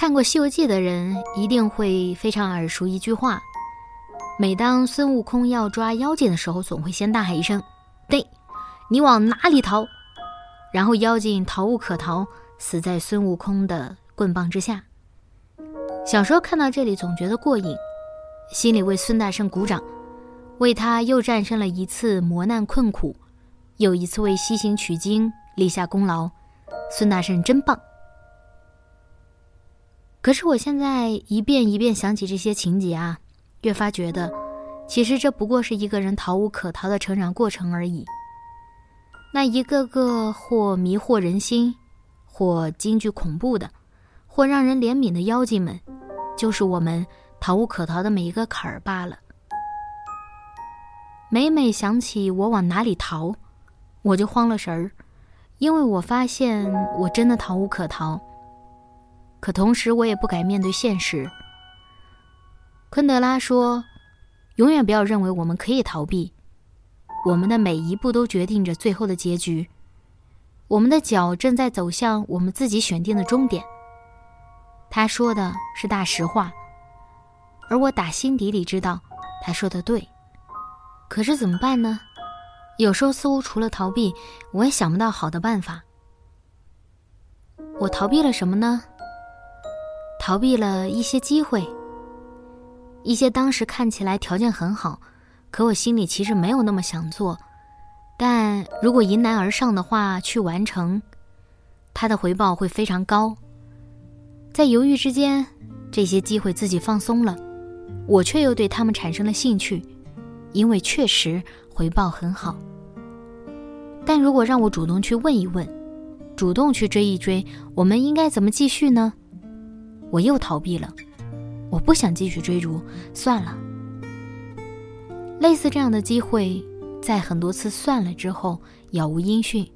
看过《西游记》的人一定会非常耳熟一句话：每当孙悟空要抓妖精的时候，总会先大喊一声“对，你往哪里逃？”然后妖精逃无可逃，死在孙悟空的棍棒之下。小时候看到这里，总觉得过瘾，心里为孙大圣鼓掌，为他又战胜了一次磨难困苦，又一次为西行取经立下功劳。孙大圣真棒！可是我现在一遍一遍想起这些情节啊，越发觉得，其实这不过是一个人逃无可逃的成长过程而已。那一个个或迷惑人心，或惊惧恐怖的，或让人怜悯的妖精们，就是我们逃无可逃的每一个坎儿罢了。每每想起我往哪里逃，我就慌了神儿，因为我发现我真的逃无可逃。可同时，我也不敢面对现实。昆德拉说：“永远不要认为我们可以逃避，我们的每一步都决定着最后的结局。我们的脚正在走向我们自己选定的终点。”他说的是大实话，而我打心底里知道他说的对。可是怎么办呢？有时候似乎除了逃避，我也想不到好的办法。我逃避了什么呢？逃避了一些机会，一些当时看起来条件很好，可我心里其实没有那么想做，但如果迎难而上的话去完成，它的回报会非常高。在犹豫之间，这些机会自己放松了，我却又对他们产生了兴趣，因为确实回报很好。但如果让我主动去问一问，主动去追一追，我们应该怎么继续呢？我又逃避了，我不想继续追逐，算了。类似这样的机会，在很多次算了之后杳无音讯。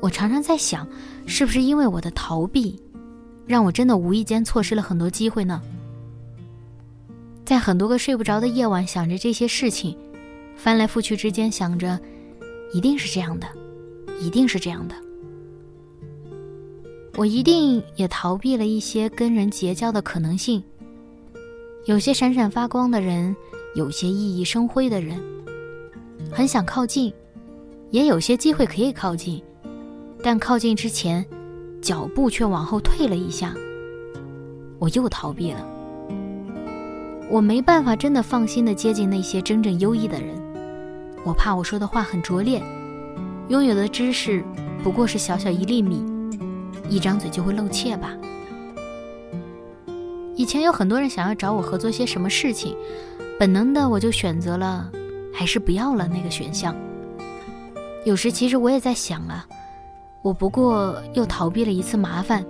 我常常在想，是不是因为我的逃避，让我真的无意间错失了很多机会呢？在很多个睡不着的夜晚，想着这些事情，翻来覆去之间想着，一定是这样的，一定是这样的。我一定也逃避了一些跟人结交的可能性。有些闪闪发光的人，有些熠熠生辉的人，很想靠近，也有些机会可以靠近，但靠近之前，脚步却往后退了一下。我又逃避了。我没办法真的放心的接近那些真正优异的人，我怕我说的话很拙劣，拥有的知识不过是小小一粒米。一张嘴就会露怯吧。以前有很多人想要找我合作些什么事情，本能的我就选择了还是不要了那个选项。有时其实我也在想啊，我不过又逃避了一次麻烦，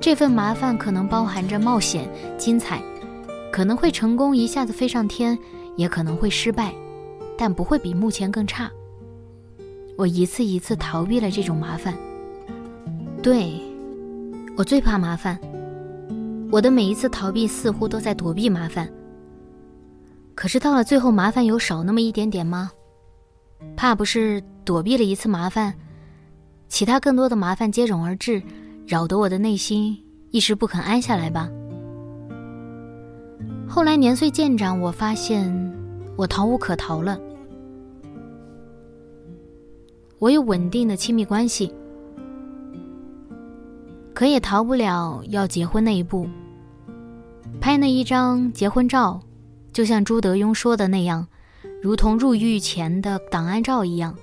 这份麻烦可能包含着冒险、精彩，可能会成功一下子飞上天，也可能会失败，但不会比目前更差。我一次一次逃避了这种麻烦。对，我最怕麻烦。我的每一次逃避似乎都在躲避麻烦。可是到了最后，麻烦有少那么一点点吗？怕不是躲避了一次麻烦，其他更多的麻烦接踵而至，扰得我的内心一时不肯安下来吧。后来年岁渐长，我发现我逃无可逃了。我有稳定的亲密关系。可也逃不了要结婚那一步。拍那一张结婚照，就像朱德庸说的那样，如同入狱前的档案照一样，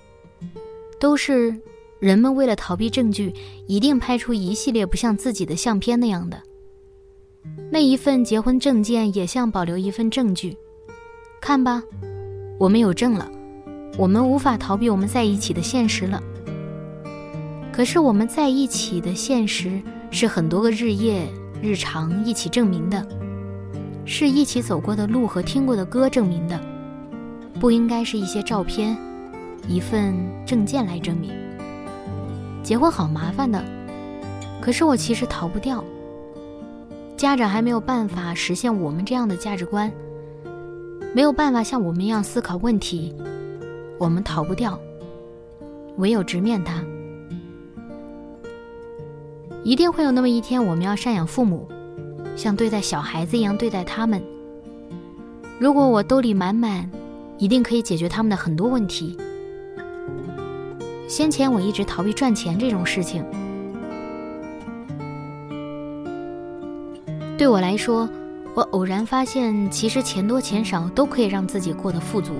都是人们为了逃避证据，一定拍出一系列不像自己的相片那样的。那一份结婚证件也像保留一份证据，看吧，我们有证了，我们无法逃避我们在一起的现实了。可是我们在一起的现实是很多个日夜日常一起证明的，是一起走过的路和听过的歌证明的，不应该是一些照片、一份证件来证明。结婚好麻烦的，可是我其实逃不掉。家长还没有办法实现我们这样的价值观，没有办法像我们一样思考问题，我们逃不掉，唯有直面它。一定会有那么一天，我们要赡养父母，像对待小孩子一样对待他们。如果我兜里满满，一定可以解决他们的很多问题。先前我一直逃避赚钱这种事情，对我来说，我偶然发现，其实钱多钱少都可以让自己过得富足。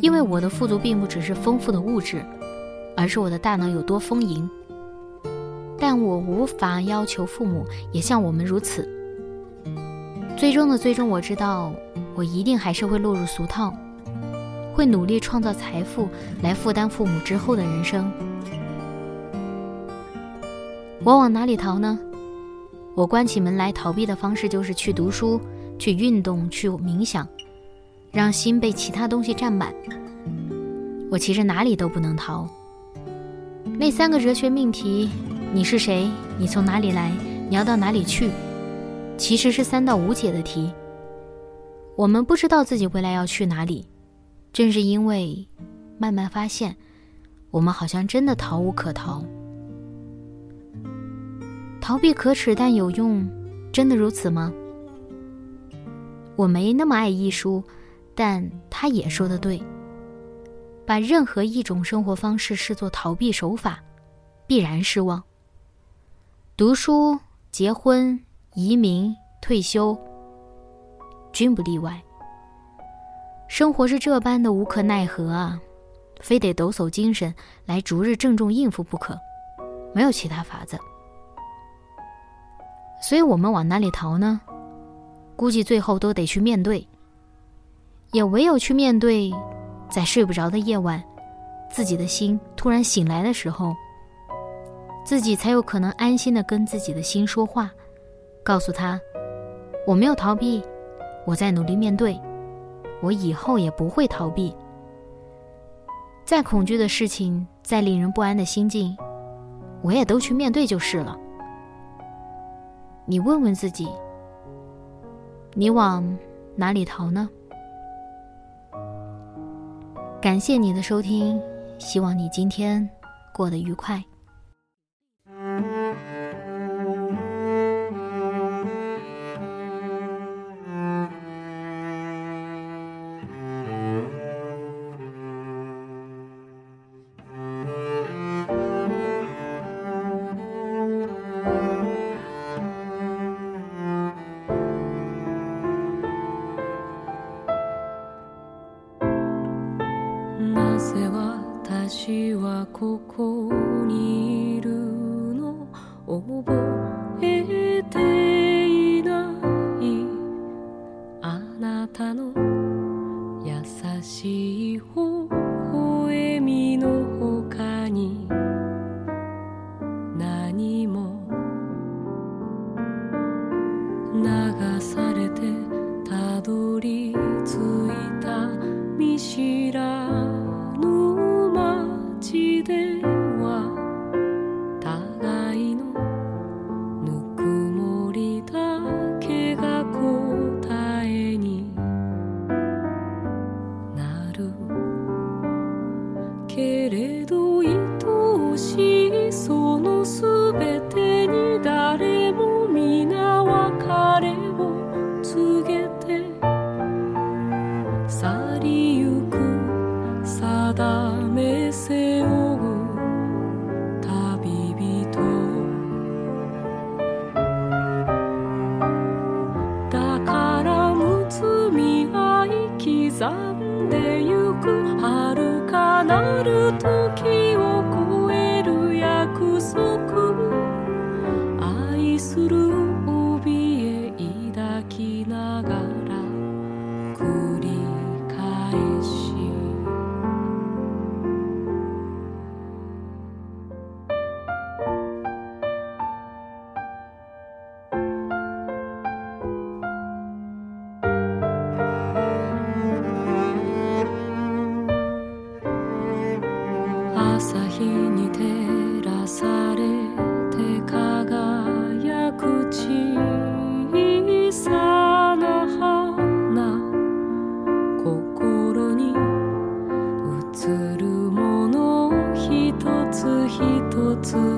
因为我的富足并不只是丰富的物质，而是我的大脑有多丰盈。但我无法要求父母也像我们如此。最终的最终，我知道，我一定还是会落入俗套。会努力创造财富来负担父母之后的人生。我往哪里逃呢？我关起门来逃避的方式就是去读书、去运动、去冥想，让心被其他东西占满。我其实哪里都不能逃。那三个哲学命题：你是谁？你从哪里来？你要到哪里去？其实是三道无解的题。我们不知道自己未来要去哪里。正是因为慢慢发现，我们好像真的逃无可逃。逃避可耻但有用，真的如此吗？我没那么爱艺术，但他也说的对。把任何一种生活方式视作逃避手法，必然失望。读书、结婚、移民、退休，均不例外。生活是这般的无可奈何啊，非得抖擞精神来逐日郑重应付不可，没有其他法子。所以我们往哪里逃呢？估计最后都得去面对。也唯有去面对，在睡不着的夜晚，自己的心突然醒来的时候，自己才有可能安心的跟自己的心说话，告诉他：我没有逃避，我在努力面对。我以后也不会逃避。再恐惧的事情，再令人不安的心境，我也都去面对就是了。你问问自己，你往哪里逃呢？感谢你的收听，希望你今天过得愉快。私はここにいる。の覚えていない。あなたの優しい微笑みの他に。何も。流さど愛おしいそのすべてに誰も皆別れを告げて去りゆく定めせを旅人。だからむつみ合い刻んでゆく。春なる時を超える約束。足